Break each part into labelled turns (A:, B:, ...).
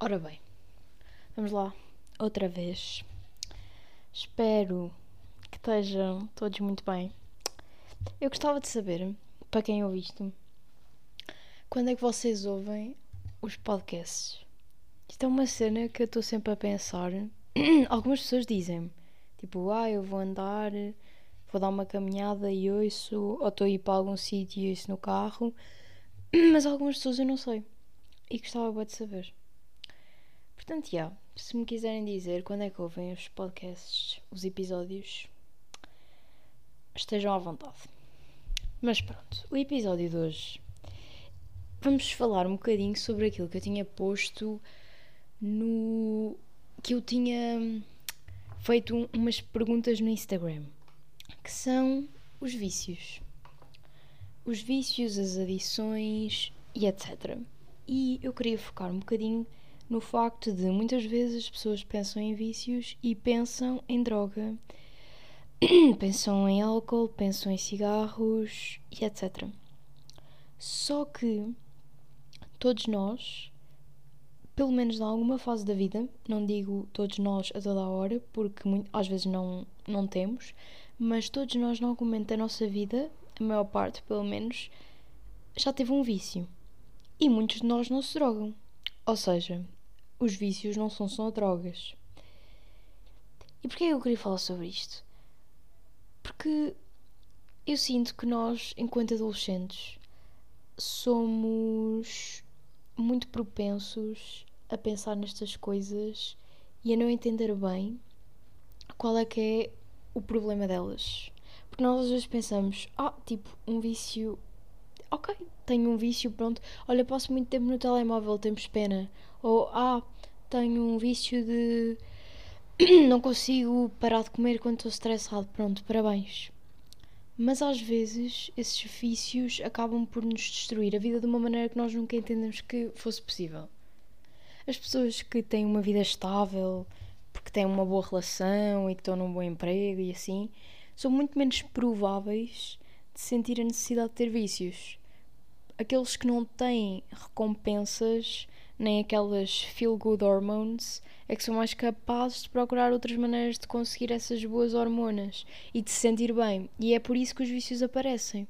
A: Ora bem, vamos lá, outra vez. Espero que estejam todos muito bem. Eu gostava de saber, para quem ouve isto, quando é que vocês ouvem os podcasts? Isto é uma cena que eu estou sempre a pensar. Algumas pessoas dizem tipo, ah, eu vou andar, vou dar uma caminhada e ouço, ou estou a ir para algum sítio e ouço no carro, mas algumas pessoas eu não sei. E gostava de saber. Portanto, se me quiserem dizer quando é que ouvem os podcasts, os episódios, estejam à vontade. Mas pronto, o episódio de hoje vamos falar um bocadinho sobre aquilo que eu tinha posto no. que eu tinha feito umas perguntas no Instagram, que são os vícios. Os vícios, as adições e etc. E eu queria focar um bocadinho no facto de muitas vezes as pessoas pensam em vícios e pensam em droga, pensam em álcool, pensam em cigarros e etc. Só que todos nós, pelo menos em alguma fase da vida, não digo todos nós a toda a hora, porque muito, às vezes não, não temos, mas todos nós, em algum momento da nossa vida, a maior parte pelo menos, já teve um vício. E muitos de nós não se drogam. Ou seja, os vícios não são só drogas. E porquê eu queria falar sobre isto? Porque eu sinto que nós, enquanto adolescentes, somos muito propensos a pensar nestas coisas e a não entender bem qual é que é o problema delas. Porque nós às vezes pensamos, ah, tipo, um vício. Ok, tenho um vício, pronto. Olha, passo muito tempo no telemóvel, temos pena. Ou, ah, tenho um vício de. não consigo parar de comer quando estou estressado. Pronto, parabéns. Mas às vezes esses vícios acabam por nos destruir a vida de uma maneira que nós nunca entendemos que fosse possível. As pessoas que têm uma vida estável, porque têm uma boa relação e que estão num bom emprego e assim, são muito menos prováveis de sentir a necessidade de ter vícios. Aqueles que não têm recompensas nem aquelas feel good hormones é que são mais capazes de procurar outras maneiras de conseguir essas boas hormonas e de se sentir bem. E é por isso que os vícios aparecem.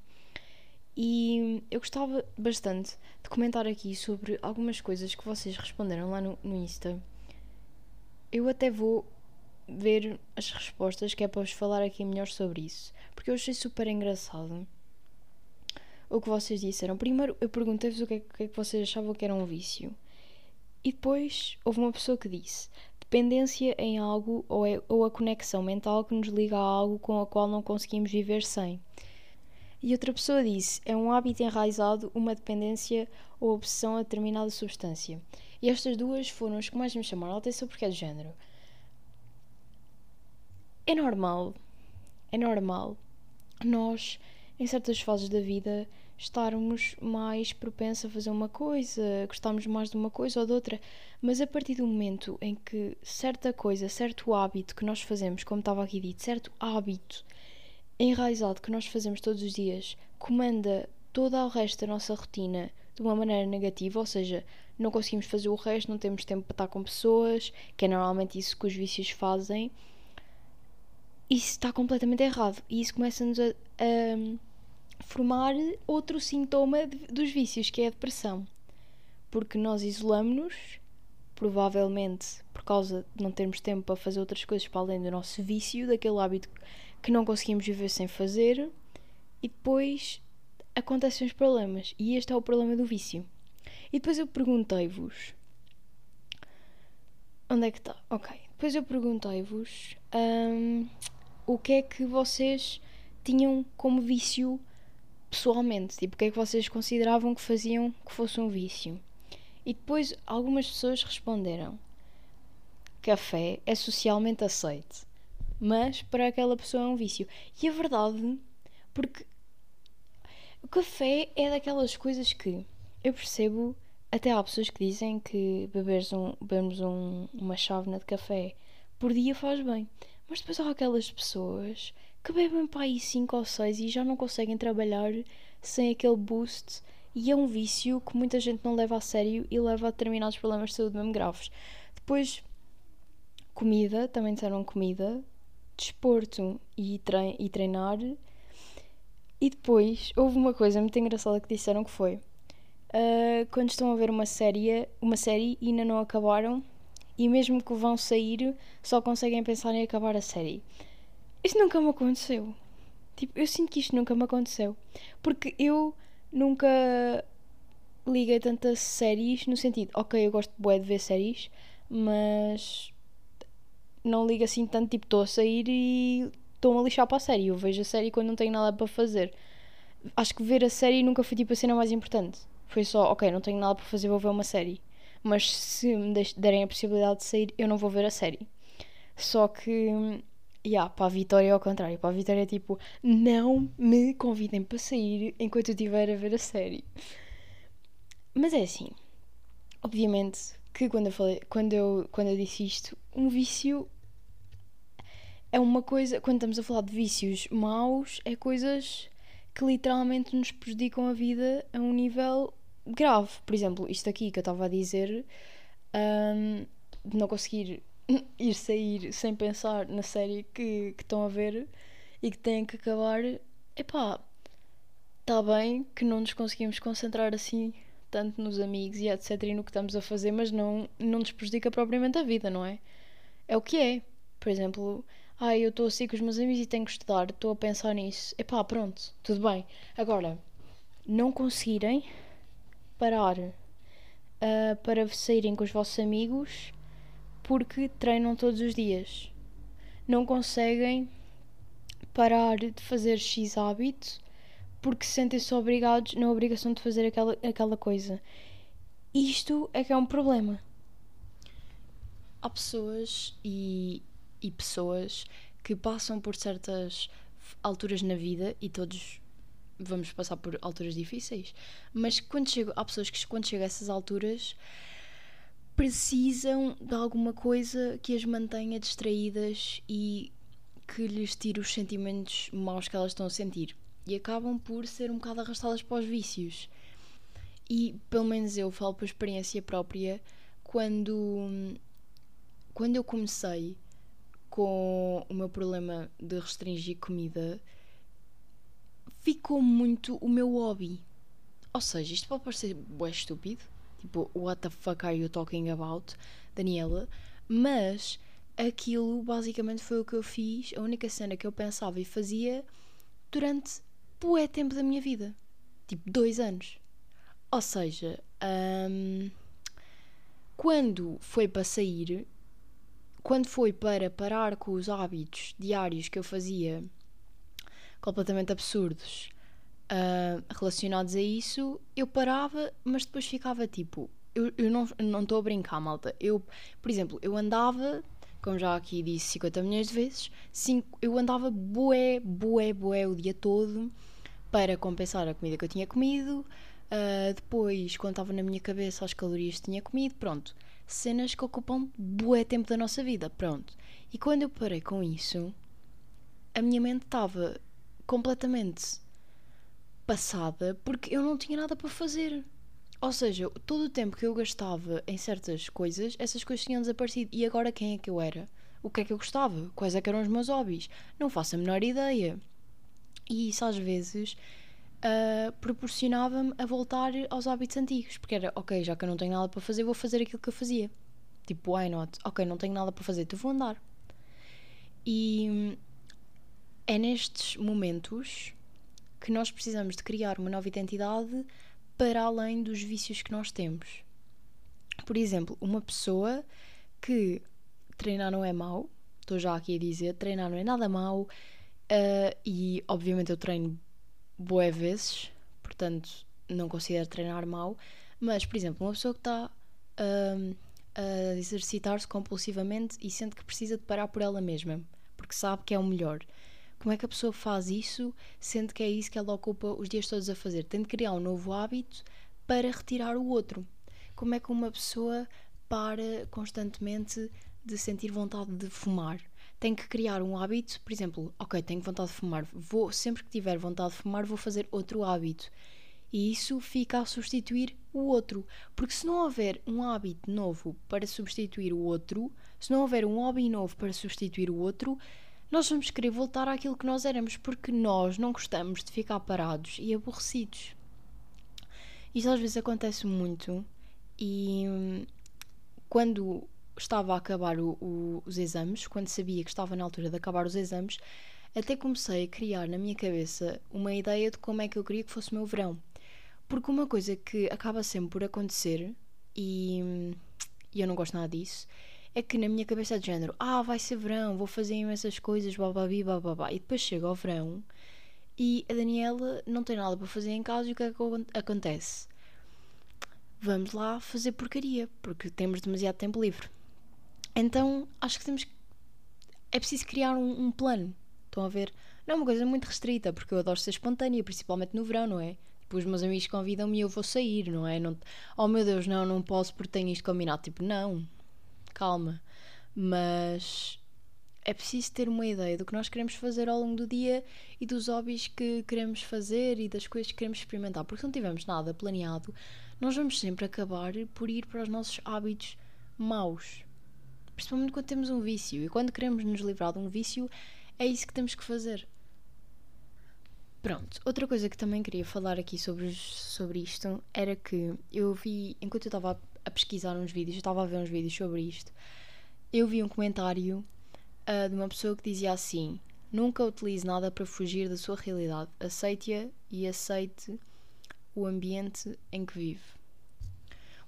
A: E eu gostava bastante de comentar aqui sobre algumas coisas que vocês responderam lá no, no Insta. Eu até vou ver as respostas, que é para vos falar aqui melhor sobre isso, porque eu achei super engraçado o que vocês disseram. Primeiro, eu perguntei-vos o que é, o que é que vocês achavam que era um vício. E depois houve uma pessoa que disse: dependência em algo ou, é, ou a conexão mental que nos liga a algo com a qual não conseguimos viver sem. E outra pessoa disse: é um hábito enraizado, uma dependência ou obsessão a determinada substância. E estas duas foram as que mais me chamaram a atenção porque é de género. É normal, é normal nós, em certas fases da vida, estarmos mais propensos a fazer uma coisa, gostarmos mais de uma coisa ou de outra, mas a partir do momento em que certa coisa, certo hábito que nós fazemos, como estava aqui dito, certo hábito enraizado que nós fazemos todos os dias, comanda todo o resto da nossa rotina de uma maneira negativa, ou seja, não conseguimos fazer o resto, não temos tempo para estar com pessoas, que é normalmente isso que os vícios fazem. Isso está completamente errado e isso começa-nos a, a formar outro sintoma de, dos vícios, que é a depressão. Porque nós isolamos-nos, provavelmente por causa de não termos tempo para fazer outras coisas para além do nosso vício, daquele hábito que não conseguimos viver sem fazer, e depois acontecem os problemas. E este é o problema do vício. E depois eu perguntei-vos. Onde é que está? Ok. Depois eu perguntei-vos um, o que é que vocês tinham como vício pessoalmente, tipo, o que é que vocês consideravam que faziam que fosse um vício? E depois algumas pessoas responderam: café é socialmente aceito, mas para aquela pessoa é um vício. E a verdade, porque o café é daquelas coisas que eu percebo, até há pessoas que dizem que beberes um, bebermos um, uma chávena de café por dia faz bem. Mas depois há aquelas pessoas que bebem para aí 5 ou 6 e já não conseguem trabalhar sem aquele boost E é um vício que muita gente não leva a sério e leva a determinados problemas de saúde mesmo graves. Depois, comida, também disseram comida, desporto e, trein e treinar. E depois, houve uma coisa muito engraçada que disseram que foi... Uh, quando estão a ver uma série, uma série e ainda não acabaram, e mesmo que vão sair, só conseguem pensar em acabar a série. Isto nunca me aconteceu. Tipo, eu sinto que isto nunca me aconteceu. Porque eu nunca liguei tantas séries no sentido, ok, eu gosto de ver séries, mas não ligo assim tanto, tipo, estou a sair e estou-me a lixar para a série. Eu vejo a série quando não tenho nada para fazer. Acho que ver a série nunca foi tipo a cena mais importante. Foi só, ok, não tenho nada para fazer, vou ver uma série. Mas se me derem a possibilidade de sair, eu não vou ver a série. Só que Yeah, para a Vitória é ao contrário. Para a Vitória é tipo, não me convidem para sair enquanto eu estiver a ver a série. Mas é assim. Obviamente que quando eu falei, quando eu, quando eu disse isto, um vício é uma coisa, quando estamos a falar de vícios maus, é coisas que literalmente nos prejudicam a vida a um nível grave. Por exemplo, isto aqui que eu estava a dizer, um, de não conseguir ir sair sem pensar na série que, que estão a ver e que têm que acabar, epá, está bem que não nos conseguimos concentrar assim tanto nos amigos e etc e no que estamos a fazer, mas não, não nos prejudica propriamente a vida, não é? É o que é. Por exemplo, ah, eu estou assim com os meus amigos e tenho que estudar, estou a pensar nisso. Epá, pronto, tudo bem. Agora, não conseguirem parar uh, para saírem com os vossos amigos porque treinam todos os dias. Não conseguem parar de fazer X hábito porque sentem-se obrigados na obrigação de fazer aquela, aquela coisa. Isto é que é um problema. Há pessoas e, e pessoas que passam por certas alturas na vida e todos vamos passar por alturas difíceis, mas quando chego, há pessoas que quando chegam a essas alturas precisam de alguma coisa que as mantenha distraídas e que lhes tire os sentimentos maus que elas estão a sentir. E acabam por ser um bocado arrastadas para os vícios. E pelo menos eu falo por experiência própria, quando, quando eu comecei com o meu problema de restringir comida, ficou muito o meu hobby. Ou seja, isto pode parecer bué estúpido, Tipo, what the fuck are you talking about, Daniela? Mas aquilo basicamente foi o que eu fiz, a única cena que eu pensava e fazia durante bué tempo da minha vida. Tipo, dois anos. Ou seja, um, quando foi para sair, quando foi para parar com os hábitos diários que eu fazia completamente absurdos uh, relacionados a isso, eu parava, mas depois ficava tipo. Eu, eu não estou a brincar, malta. Eu, por exemplo, eu andava, como já aqui disse 50 milhões de vezes, cinco, eu andava bué, bué, bué o dia todo para compensar a comida que eu tinha comido. Uh, depois, quando estava na minha cabeça as calorias que tinha comido, pronto. Cenas que ocupam bué tempo da nossa vida, pronto. E quando eu parei com isso, a minha mente estava completamente passada porque eu não tinha nada para fazer. Ou seja, todo o tempo que eu gastava em certas coisas, essas coisas tinham desaparecido. E agora quem é que eu era? O que é que eu gostava? Quais é eram os meus hobbies? Não faço a menor ideia. E isso às vezes uh, proporcionava-me a voltar aos hábitos antigos. Porque era, ok, já que eu não tenho nada para fazer, vou fazer aquilo que eu fazia. Tipo, why not? Ok, não tenho nada para fazer, então vou andar. E é nestes momentos que nós precisamos de criar uma nova identidade para além dos vícios que nós temos. Por exemplo, uma pessoa que treinar não é mau, estou já aqui a dizer, treinar não é nada mau, uh, e obviamente eu treino boas vezes, portanto não considero treinar mau, mas por exemplo, uma pessoa que está uh, a exercitar-se compulsivamente e sente que precisa de parar por ela mesma, porque sabe que é o melhor. Como é que a pessoa faz isso, sendo que é isso que ela ocupa os dias todos a fazer? Tem de criar um novo hábito para retirar o outro. Como é que uma pessoa para constantemente de sentir vontade de fumar? Tem que criar um hábito, por exemplo, ok, tenho vontade de fumar, vou sempre que tiver vontade de fumar vou fazer outro hábito. E isso fica a substituir o outro. Porque se não houver um hábito novo para substituir o outro, se não houver um hobby novo para substituir o outro, nós vamos querer voltar àquilo que nós éramos, porque nós não gostamos de ficar parados e aborrecidos. Isso às vezes acontece muito e hum, quando estava a acabar o, o, os exames, quando sabia que estava na altura de acabar os exames, até comecei a criar na minha cabeça uma ideia de como é que eu queria que fosse o meu verão. Porque uma coisa que acaba sempre por acontecer, e, e eu não gosto nada disso, é que na minha cabeça é de género, ah, vai ser verão, vou fazer imensas coisas, bababi, bababá. E depois chega ao verão e a Daniela não tem nada para fazer em casa e o que é que acontece? Vamos lá fazer porcaria, porque temos demasiado tempo livre. Então acho que temos. É preciso criar um, um plano. Estão a ver? Não é uma coisa muito restrita, porque eu adoro ser espontânea, principalmente no verão, não é? Tipo, os meus amigos convidam-me e eu vou sair, não é? Não, oh meu Deus, não, não posso porque tenho isto combinado. Tipo, não, calma. Mas é preciso ter uma ideia do que nós queremos fazer ao longo do dia e dos hobbies que queremos fazer e das coisas que queremos experimentar. Porque se não tivermos nada planeado, nós vamos sempre acabar por ir para os nossos hábitos maus. Principalmente quando temos um vício. E quando queremos nos livrar de um vício, é isso que temos que fazer. Pronto, outra coisa que também queria falar aqui sobre, sobre isto era que eu vi, enquanto eu estava a pesquisar uns vídeos, eu estava a ver uns vídeos sobre isto, eu vi um comentário uh, de uma pessoa que dizia assim: Nunca utilize nada para fugir da sua realidade, aceite-a e aceite o ambiente em que vive.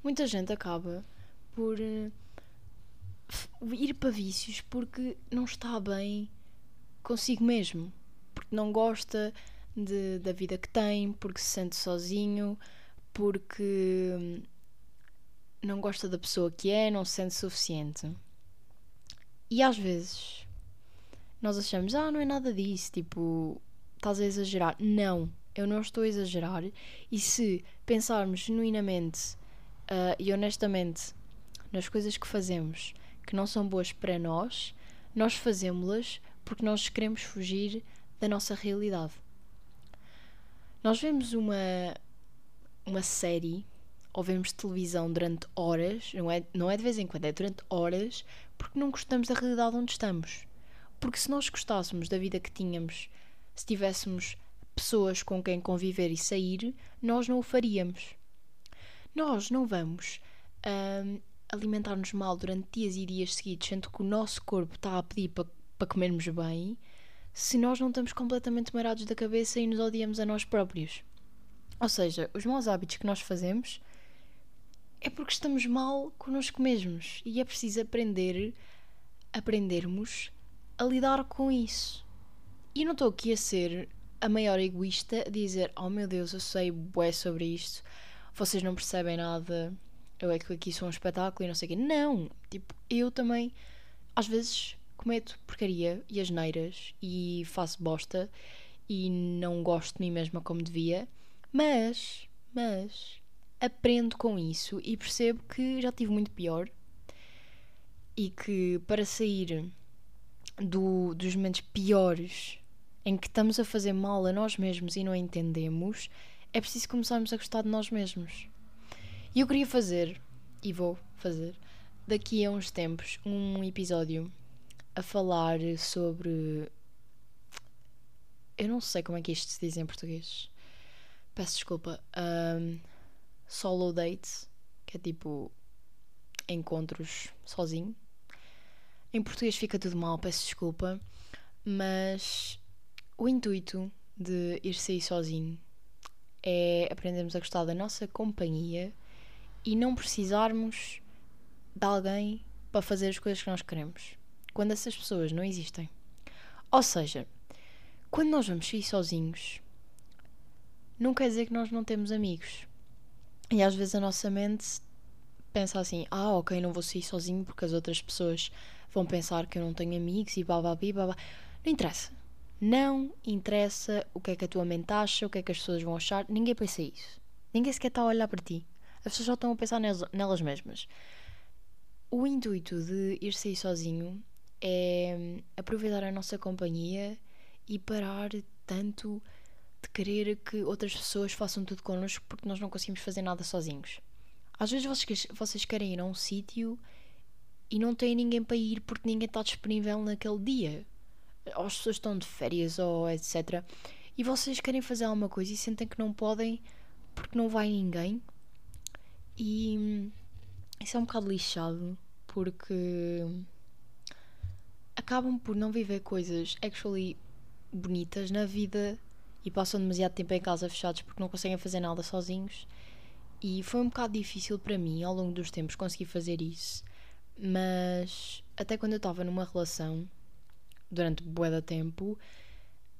A: Muita gente acaba por uh, ir para vícios porque não está bem consigo mesmo, porque não gosta de, da vida que tem, porque se sente sozinho, porque não gosta da pessoa que é, não se sente suficiente. E às vezes nós achamos, ah, não é nada disso, tipo, estás a exagerar. Não, eu não estou a exagerar. E se pensarmos genuinamente uh, e honestamente nas coisas que fazemos que não são boas para nós, nós fazemos-las porque nós queremos fugir da nossa realidade. Nós vemos uma, uma série ou vemos televisão durante horas, não é, não é de vez em quando, é durante horas, porque não gostamos da realidade onde estamos. Porque se nós gostássemos da vida que tínhamos, se tivéssemos pessoas com quem conviver e sair, nós não o faríamos. Nós não vamos hum, alimentar-nos mal durante dias e dias seguidos, sendo que o nosso corpo está a pedir para, para comermos bem, se nós não estamos completamente marados da cabeça e nos odiamos a nós próprios. Ou seja, os maus hábitos que nós fazemos é porque estamos mal connosco mesmos e é preciso aprender, aprendermos a lidar com isso. E não estou aqui a ser a maior egoísta a dizer: Oh meu Deus, eu sei bué sobre isto, vocês não percebem nada, eu é que aqui sou um espetáculo e não sei o quê. Não! Tipo, eu também, às vezes, cometo porcaria e asneiras e faço bosta e não gosto de mim mesma como devia, mas, mas, aprendo com isso e percebo que já tive muito pior e que para sair do, dos momentos piores em que estamos a fazer mal a nós mesmos e não entendemos, é preciso começarmos a gostar de nós mesmos. E eu queria fazer, e vou fazer, daqui a uns tempos, um episódio a falar sobre. Eu não sei como é que isto se diz em português. Peço desculpa. Um, solo dates, que é tipo encontros sozinho. Em português fica tudo mal, peço desculpa. Mas o intuito de ir sair sozinho é aprendermos a gostar da nossa companhia e não precisarmos de alguém para fazer as coisas que nós queremos quando essas pessoas não existem. Ou seja, quando nós vamos sair sozinhos, não quer dizer que nós não temos amigos. E às vezes a nossa mente pensa assim: ah, ok, não vou sair sozinho porque as outras pessoas vão pensar que eu não tenho amigos e bababi, babá. Não interessa. Não interessa o que é que a tua mente acha, o que é que as pessoas vão achar. Ninguém pensa isso. Ninguém sequer está a olhar para ti. As pessoas só estão a pensar nelas mesmas. O intuito de ir sair sozinho é aproveitar a nossa companhia e parar tanto de querer que outras pessoas façam tudo connosco porque nós não conseguimos fazer nada sozinhos. Às vezes vocês, vocês querem ir a um sítio e não têm ninguém para ir porque ninguém está disponível naquele dia. Ou as pessoas estão de férias ou etc. E vocês querem fazer alguma coisa e sentem que não podem porque não vai ninguém. E isso é um bocado lixado porque acabam por não viver coisas actually bonitas na vida e passam demasiado tempo em casa fechados porque não conseguem fazer nada sozinhos. E foi um bocado difícil para mim ao longo dos tempos conseguir fazer isso. Mas até quando eu estava numa relação, durante bué da tempo,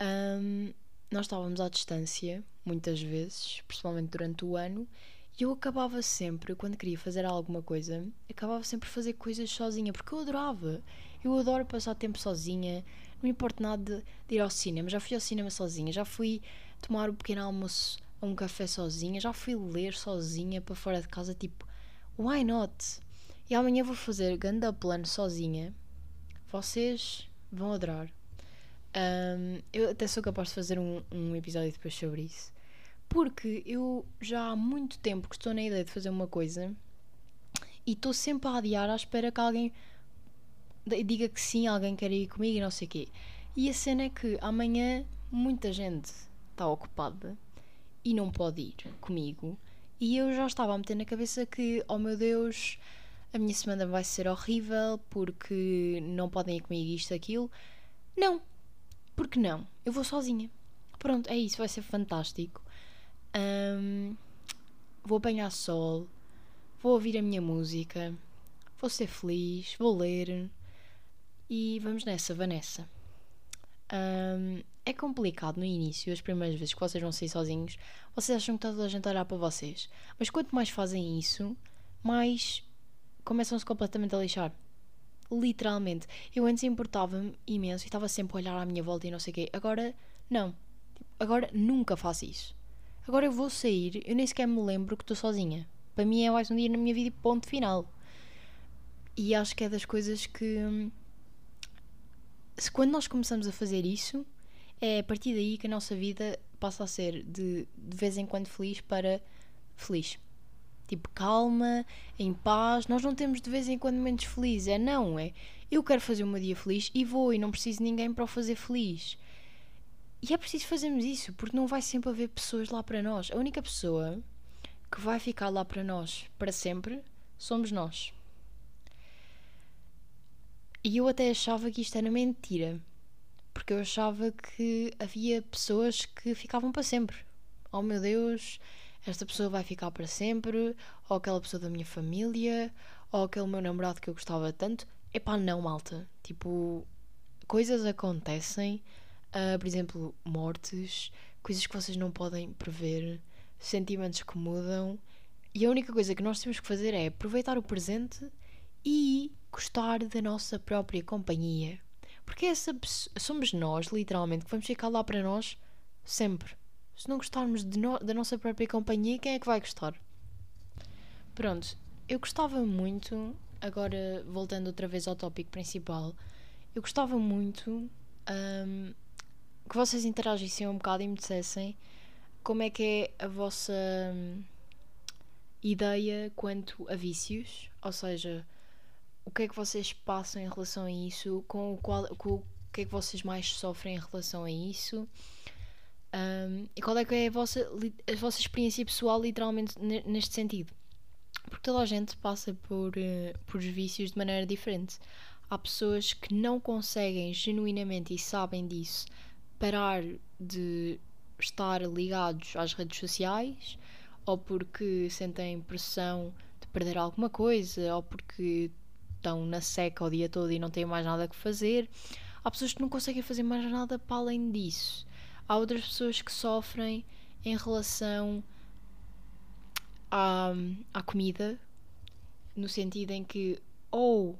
A: um, nós estávamos à distância, muitas vezes, principalmente durante o ano, e eu acabava sempre, quando queria fazer alguma coisa, acabava sempre a fazer coisas sozinha, porque eu adorava. Eu adoro passar tempo sozinha, não me importa nada de ir ao cinema. Já fui ao cinema sozinha, já fui tomar o um pequeno almoço a um café sozinha, já fui ler sozinha para fora de casa, tipo, why not? E amanhã vou fazer ganda plano sozinha. Vocês vão adorar. Um, eu até sou capaz de fazer um, um episódio depois sobre isso. Porque eu já há muito tempo que estou na ideia de fazer uma coisa e estou sempre a adiar à espera que alguém diga que sim, alguém quer ir comigo e não sei o quê. E a cena é que amanhã muita gente está ocupada e não pode ir comigo. E eu já estava a meter na cabeça que, oh meu Deus, a minha semana vai ser horrível porque não podem ir comigo isto, aquilo. Não, porque não? Eu vou sozinha. Pronto, é isso, vai ser fantástico. Um, vou apanhar sol, vou ouvir a minha música, vou ser feliz, vou ler e vamos nessa, Vanessa. Um, é complicado no início, as primeiras vezes que vocês vão sair sozinhos, vocês acham que está toda a gente a olhar para vocês. Mas quanto mais fazem isso, mais começam-se completamente a lixar. Literalmente. Eu antes importava-me imenso e estava sempre a olhar à minha volta e não sei o quê. Agora, não. Agora nunca faço isso. Agora eu vou sair, eu nem sequer me lembro que estou sozinha. Para mim é mais um dia na minha vida e ponto final. E acho que é das coisas que. Se quando nós começamos a fazer isso, é a partir daí que a nossa vida passa a ser de, de vez em quando feliz para feliz. Tipo, calma, em paz. Nós não temos de vez em quando momentos felizes. É não, é. Eu quero fazer o meu dia feliz e vou, e não preciso de ninguém para o fazer feliz. E é preciso fazermos isso, porque não vai sempre haver pessoas lá para nós. A única pessoa que vai ficar lá para nós para sempre somos nós. E eu até achava que isto era mentira, porque eu achava que havia pessoas que ficavam para sempre. Oh meu Deus, esta pessoa vai ficar para sempre, ou aquela pessoa da minha família, ou aquele meu namorado que eu gostava tanto. Epá, não, malta. Tipo, coisas acontecem, uh, por exemplo, mortes, coisas que vocês não podem prever, sentimentos que mudam, e a única coisa que nós temos que fazer é aproveitar o presente e gostar da nossa própria companhia. Porque essa somos nós, literalmente, que vamos ficar lá para nós sempre. Se não gostarmos no, da nossa própria companhia, quem é que vai gostar? Pronto, eu gostava muito, agora voltando outra vez ao tópico principal, eu gostava muito um, que vocês interagissem um bocado e me dissessem como é que é a vossa um, ideia quanto a vícios, ou seja, o que é que vocês passam em relação a isso, com o, qual, com o que é que vocês mais sofrem em relação a isso. Um, e qual é que é a vossa, a vossa experiência pessoal, literalmente, neste sentido? Porque toda a gente passa por, uh, por vícios de maneira diferente. Há pessoas que não conseguem genuinamente e sabem disso parar de estar ligados às redes sociais, ou porque sentem pressão de perder alguma coisa, ou porque estão na seca o dia todo e não têm mais nada que fazer. Há pessoas que não conseguem fazer mais nada para além disso. Há outras pessoas que sofrem em relação à, à comida, no sentido em que ou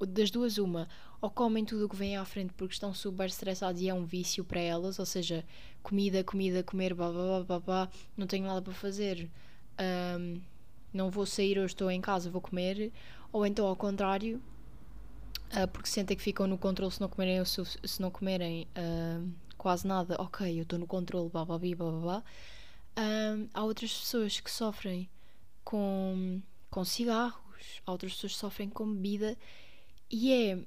A: das duas uma, ou comem tudo o que vem à frente porque estão super estressados e é um vício para elas, ou seja, comida, comida, comer, babá, babá, não tenho nada para fazer, um, não vou sair hoje, estou em casa, vou comer, ou então ao contrário, uh, porque sentem que ficam no controle se não comerem, se não comerem uh, quase nada, ok, eu estou no controle, bababi, bababá. Um, há outras pessoas que sofrem com, com cigarros, há outras pessoas que sofrem com bebida e é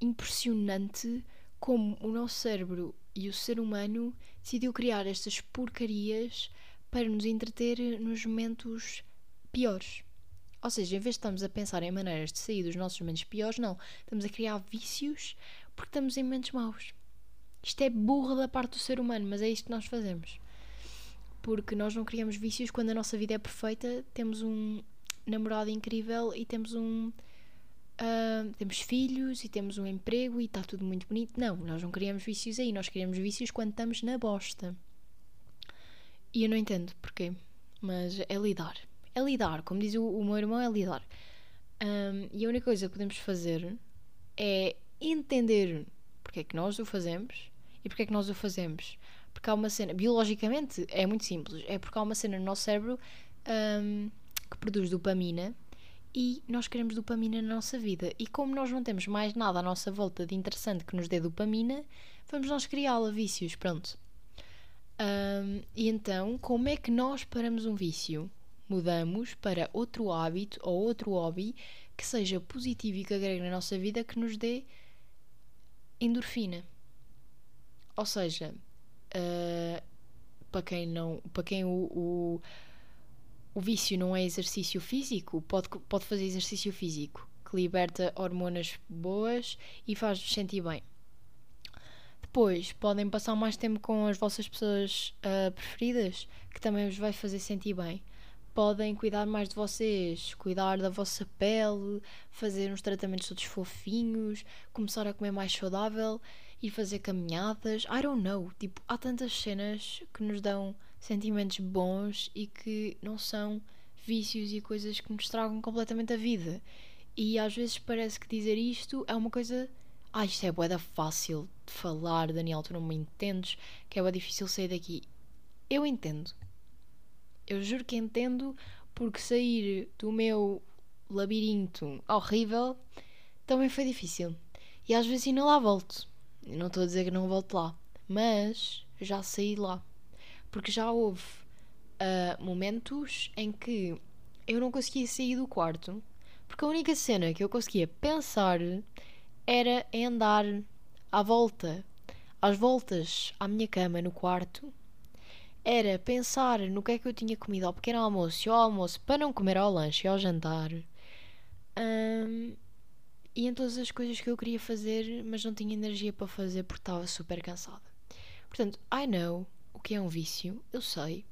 A: impressionante como o nosso cérebro e o ser humano decidiu criar estas porcarias para nos entreter nos momentos piores. Ou seja, em vez de estarmos a pensar em maneiras de sair dos nossos momentos piores, não. Estamos a criar vícios porque estamos em momentos maus. Isto é burra da parte do ser humano, mas é isto que nós fazemos. Porque nós não criamos vícios quando a nossa vida é perfeita, temos um namorado incrível e temos um. Uh, temos filhos e temos um emprego e está tudo muito bonito. Não, nós não criamos vícios aí, nós criamos vícios quando estamos na bosta. E eu não entendo porquê, mas é lidar. É lidar, como diz o, o meu irmão, é lidar. Um, e a única coisa que podemos fazer é entender porque é que nós o fazemos e porque é que nós o fazemos. Porque há uma cena, biologicamente é muito simples, é porque há uma cena no nosso cérebro um, que produz dopamina e nós queremos dopamina na nossa vida. E como nós não temos mais nada à nossa volta de interessante que nos dê dopamina, vamos nós criá-la, vícios, pronto. Um, e então, como é que nós paramos um vício? Mudamos para outro hábito ou outro hobby que seja positivo e que agregue na nossa vida que nos dê endorfina. Ou seja, uh, para quem não, para quem o, o, o, vício não é exercício físico, pode, pode fazer exercício físico que liberta hormonas boas e faz-vos sentir bem. Depois podem passar mais tempo com as vossas pessoas uh, preferidas, que também vos vai fazer sentir bem. Podem cuidar mais de vocês, cuidar da vossa pele, fazer uns tratamentos todos fofinhos, começar a comer mais saudável e fazer caminhadas. I don't know. Tipo, há tantas cenas que nos dão sentimentos bons e que não são vícios e coisas que nos tragam completamente a vida. E às vezes parece que dizer isto é uma coisa ah, isto é boeda fácil de falar, Daniel, tu não me entendes, que é boeda difícil sair daqui. Eu entendo. Eu juro que entendo, porque sair do meu labirinto horrível também foi difícil. E às vezes ainda lá volto. Eu não estou a dizer que não volto lá, mas já saí lá. Porque já houve uh, momentos em que eu não conseguia sair do quarto, porque a única cena que eu conseguia pensar era andar à volta, às voltas à minha cama no quarto, era pensar no que é que eu tinha comido ao pequeno almoço e ao almoço para não comer ao lanche e ao jantar. Um, e em todas as coisas que eu queria fazer, mas não tinha energia para fazer porque estava super cansada. Portanto, I know o que é um vício, eu sei,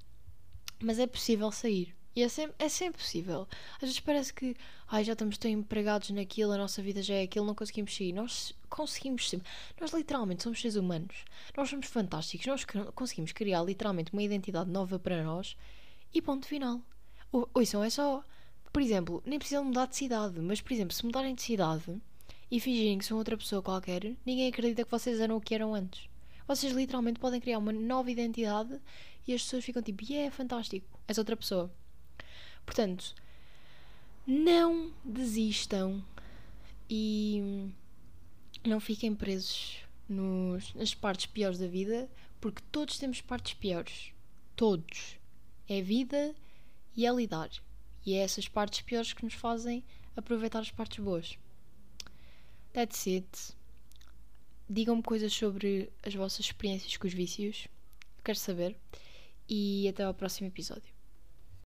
A: mas é possível sair. E é sempre, é sempre possível. Às vezes parece que ai, já estamos tão empregados naquilo, a nossa vida já é aquilo, não conseguimos sair. Nós conseguimos sempre. Nós literalmente somos seres humanos. Nós somos fantásticos. Nós conseguimos criar literalmente uma identidade nova para nós e ponto final. Ouçam, é só. Por exemplo, nem precisam mudar de cidade, mas por exemplo, se mudarem de cidade e fingirem que são outra pessoa qualquer, ninguém acredita que vocês eram o que eram antes. Vocês literalmente podem criar uma nova identidade e as pessoas ficam tipo, yeah, é fantástico, és outra pessoa. Portanto, não desistam e não fiquem presos nos, nas partes piores da vida, porque todos temos partes piores. Todos. É vida e é lidar. E é essas partes piores que nos fazem aproveitar as partes boas. That's it. Digam-me coisas sobre as vossas experiências com os vícios. Quero saber. E até ao próximo episódio.